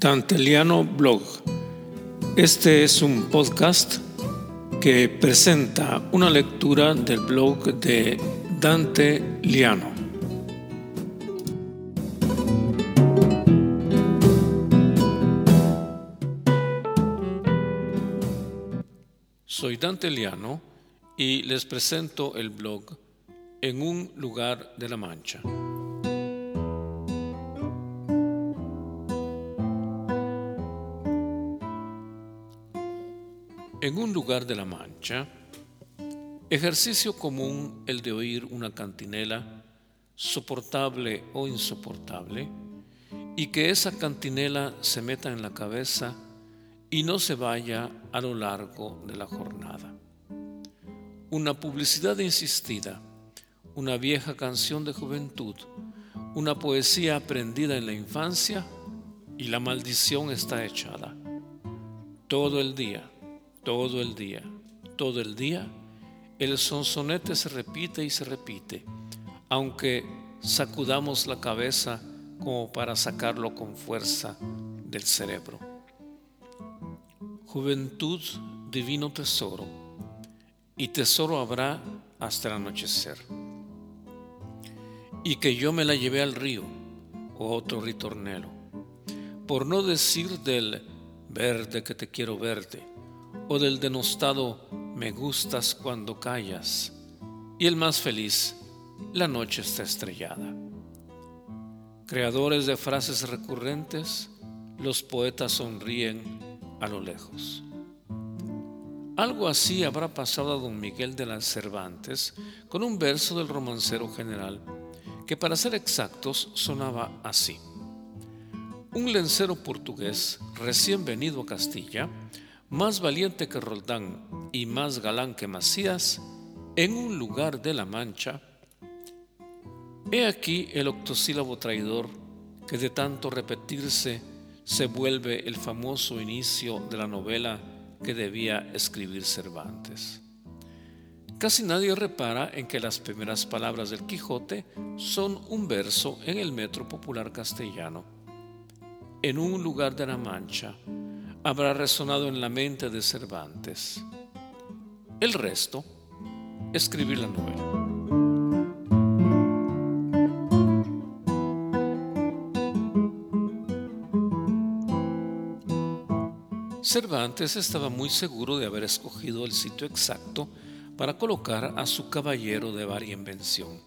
Danteliano Blog. Este es un podcast que presenta una lectura del blog de Dante Liano. Soy Dante Liano y les presento el blog En un lugar de la Mancha. En un lugar de la Mancha, ejercicio común el de oír una cantinela, soportable o insoportable, y que esa cantinela se meta en la cabeza y no se vaya a lo largo de la jornada. Una publicidad insistida, una vieja canción de juventud, una poesía aprendida en la infancia y la maldición está echada. Todo el día todo el día, todo el día, el sonsonete se repite y se repite, aunque sacudamos la cabeza como para sacarlo con fuerza del cerebro. Juventud, divino tesoro, y tesoro habrá hasta el anochecer. Y que yo me la llevé al río, otro ritornelo, por no decir del verde que te quiero verte, o del denostado me gustas cuando callas, y el más feliz, la noche está estrellada. Creadores de frases recurrentes, los poetas sonríen a lo lejos. Algo así habrá pasado a don Miguel de las Cervantes con un verso del romancero general que para ser exactos sonaba así. Un lencero portugués recién venido a Castilla más valiente que Roldán y más galán que Macías, en un lugar de la Mancha, he aquí el octosílabo traidor que de tanto repetirse se vuelve el famoso inicio de la novela que debía escribir Cervantes. Casi nadie repara en que las primeras palabras del Quijote son un verso en el metro popular castellano. En un lugar de la Mancha, habrá resonado en la mente de Cervantes. El resto, escribir la novela. Cervantes estaba muy seguro de haber escogido el sitio exacto para colocar a su caballero de varia invención.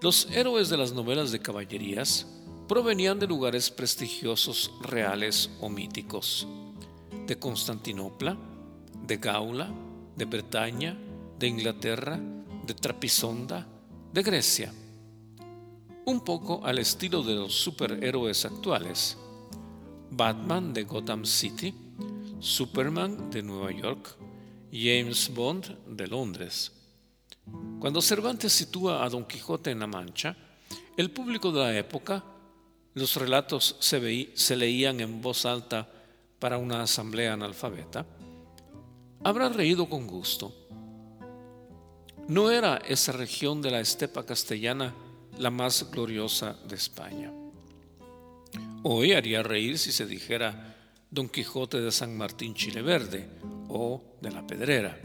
Los héroes de las novelas de caballerías provenían de lugares prestigiosos reales o míticos, de Constantinopla, de Gaula, de Bretaña, de Inglaterra, de Trapisonda, de Grecia. Un poco al estilo de los superhéroes actuales. Batman de Gotham City, Superman de Nueva York, James Bond de Londres. Cuando Cervantes sitúa a Don Quijote en la Mancha, el público de la época los relatos se, leían en voz alta para una asamblea analfabeta, habrá reído con gusto. No era esa región de la estepa castellana la más gloriosa de España. Hoy haría reír si se dijera Don Quijote de San Martín Chileverde o de la Pedrera,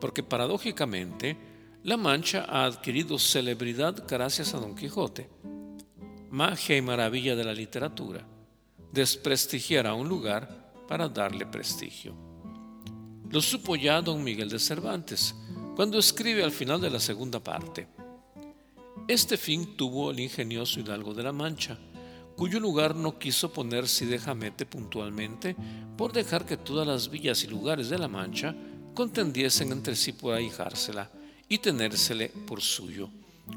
porque paradójicamente La Mancha ha adquirido celebridad gracias a Don Quijote magia y maravilla de la literatura, desprestigiar a un lugar para darle prestigio. Lo supo ya don Miguel de Cervantes cuando escribe al final de la segunda parte. Este fin tuvo el ingenioso Hidalgo de la Mancha, cuyo lugar no quiso poner de Jamete puntualmente por dejar que todas las villas y lugares de la Mancha contendiesen entre sí por ahijársela y tenérsele por suyo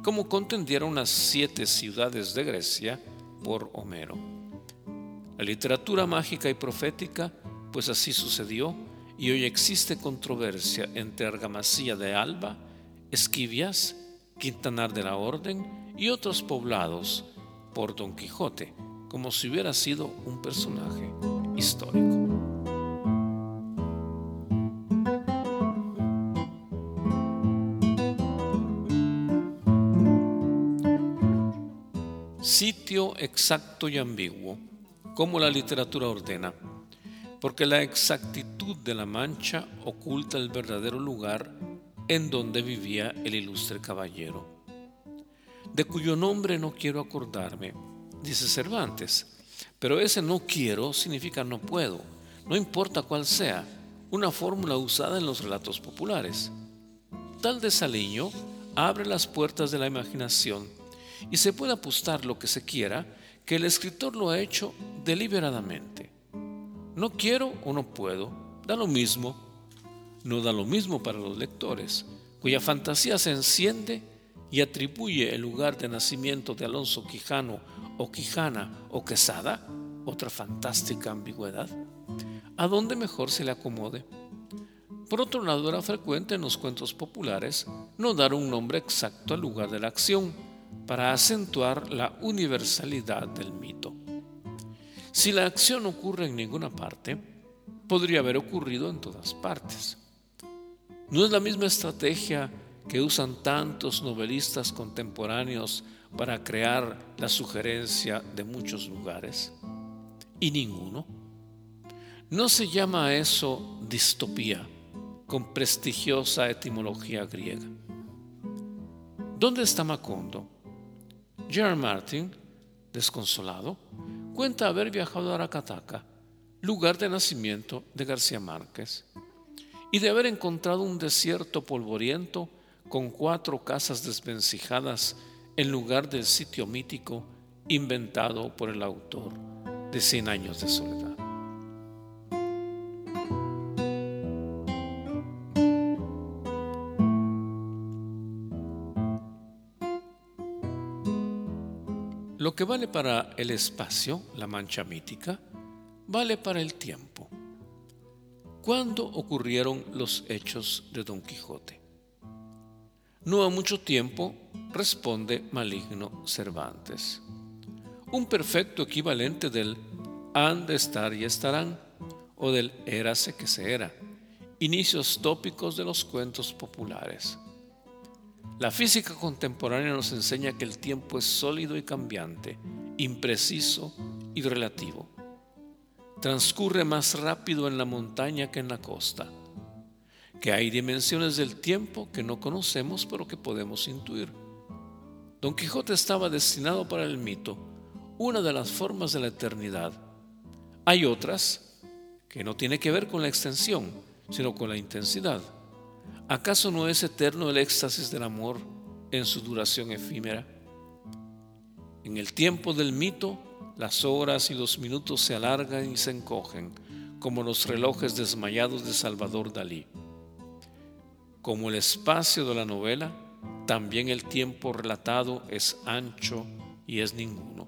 como contendieron las siete ciudades de Grecia por Homero. La literatura mágica y profética, pues así sucedió, y hoy existe controversia entre Argamasilla de Alba, Esquivias, Quintanar de la Orden y otros poblados por Don Quijote, como si hubiera sido un personaje histórico. Sitio exacto y ambiguo. como la literatura ordena, porque la exactitud de la mancha oculta el verdadero lugar en donde vivía el ilustre caballero, de cuyo nombre no quiero acordarme, dice Cervantes, pero ese no quiero significa no puedo, no importa cuál sea, una fórmula usada en los relatos populares. Tal desaliño abre las puertas de la imaginación y se puede apostar lo que se quiera que el escritor lo ha hecho deliberadamente. No quiero o no puedo, da lo mismo. No da lo mismo para los lectores, cuya fantasía se enciende y atribuye el lugar de nacimiento de Alonso Quijano o Quijana o Quesada, otra fantástica ambigüedad, a donde mejor se le acomode. Por otro lado, era frecuente en los cuentos populares no dar un nombre exacto al lugar de la acción para acentuar la universalidad del mito. Si la acción ocurre en ninguna parte, podría haber ocurrido en todas partes. No es la misma estrategia que usan tantos novelistas contemporáneos para crear la sugerencia de muchos lugares y ninguno. No se llama eso distopía con prestigiosa etimología griega. ¿Dónde está Macondo? Gerard Martin, desconsolado, cuenta haber viajado a Aracataca, lugar de nacimiento de García Márquez, y de haber encontrado un desierto polvoriento con cuatro casas desvencijadas en lugar del sitio mítico inventado por el autor de Cien años de soledad. Lo que vale para el espacio, la mancha mítica, vale para el tiempo. ¿Cuándo ocurrieron los hechos de Don Quijote? No a mucho tiempo, responde maligno Cervantes. Un perfecto equivalente del han de estar y estarán, o del érase que se era, inicios tópicos de los cuentos populares. La física contemporánea nos enseña que el tiempo es sólido y cambiante, impreciso y relativo. Transcurre más rápido en la montaña que en la costa que hay dimensiones del tiempo que no conocemos pero que podemos intuir. Don Quijote estaba destinado para el mito, una de las formas de la eternidad. Hay otras que no tiene que ver con la extensión, sino con la intensidad. ¿Acaso no es eterno el éxtasis del amor en su duración efímera? En el tiempo del mito, las horas y los minutos se alargan y se encogen, como los relojes desmayados de Salvador Dalí. Como el espacio de la novela, también el tiempo relatado es ancho y es ninguno.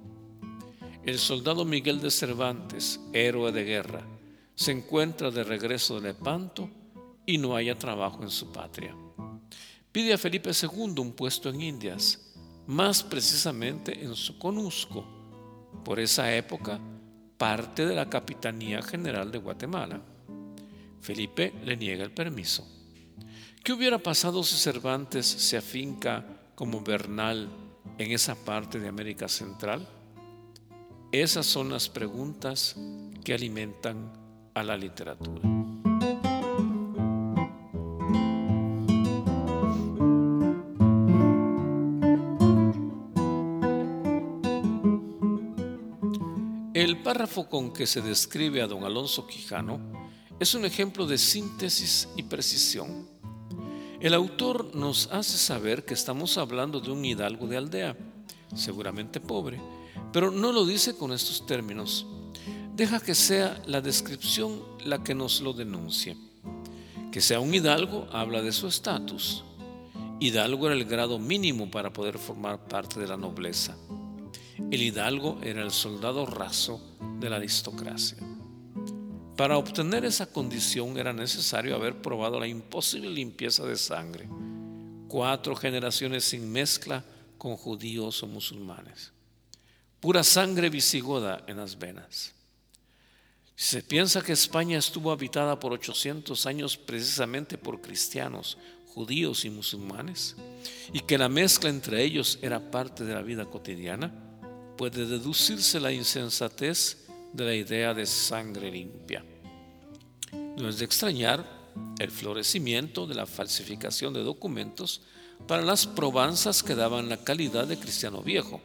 El soldado Miguel de Cervantes, héroe de guerra, se encuentra de regreso de Lepanto y no haya trabajo en su patria. Pide a Felipe II un puesto en Indias, más precisamente en Soconusco, por esa época parte de la Capitanía General de Guatemala. Felipe le niega el permiso. ¿Qué hubiera pasado si Cervantes se afinca como Bernal en esa parte de América Central? Esas son las preguntas que alimentan a la literatura. Párrafo con que se describe a don Alonso Quijano es un ejemplo de síntesis y precisión. El autor nos hace saber que estamos hablando de un hidalgo de aldea, seguramente pobre, pero no lo dice con estos términos. Deja que sea la descripción la que nos lo denuncie. Que sea un hidalgo habla de su estatus. Hidalgo era el grado mínimo para poder formar parte de la nobleza. El hidalgo era el soldado raso de la aristocracia. Para obtener esa condición era necesario haber probado la imposible limpieza de sangre. Cuatro generaciones sin mezcla con judíos o musulmanes. Pura sangre visigoda en las venas. Si se piensa que España estuvo habitada por 800 años precisamente por cristianos, judíos y musulmanes, y que la mezcla entre ellos era parte de la vida cotidiana, puede deducirse la insensatez de la idea de sangre limpia. No es de extrañar el florecimiento de la falsificación de documentos para las probanzas que daban la calidad de cristiano viejo.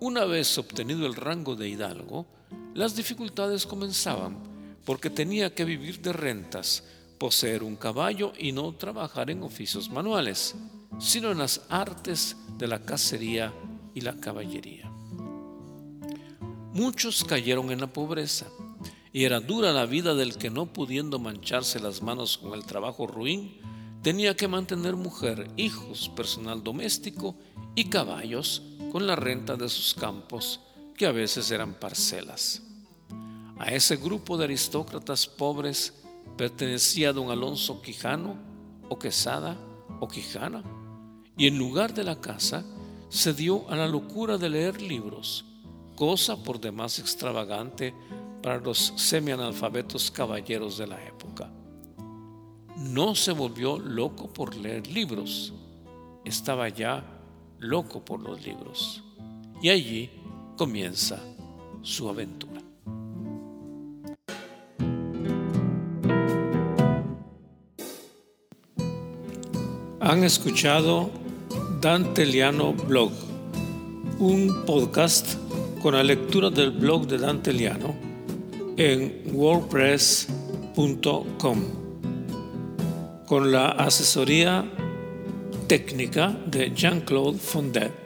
Una vez obtenido el rango de hidalgo, las dificultades comenzaban porque tenía que vivir de rentas, poseer un caballo y no trabajar en oficios manuales, sino en las artes de la cacería y la caballería. Muchos cayeron en la pobreza y era dura la vida del que no pudiendo mancharse las manos con el trabajo ruin, tenía que mantener mujer, hijos, personal doméstico y caballos con la renta de sus campos, que a veces eran parcelas. A ese grupo de aristócratas pobres pertenecía don Alonso Quijano o Quesada o Quijana, y en lugar de la casa se dio a la locura de leer libros, cosa por demás extravagante para los semianalfabetos caballeros de la época. No se volvió loco por leer libros, estaba ya loco por los libros. Y allí comienza su aventura. Han escuchado Dante Liano Blog, un podcast con la lectura del blog de Dante Liano en wordpress.com con la asesoría técnica de Jean-Claude Fondet.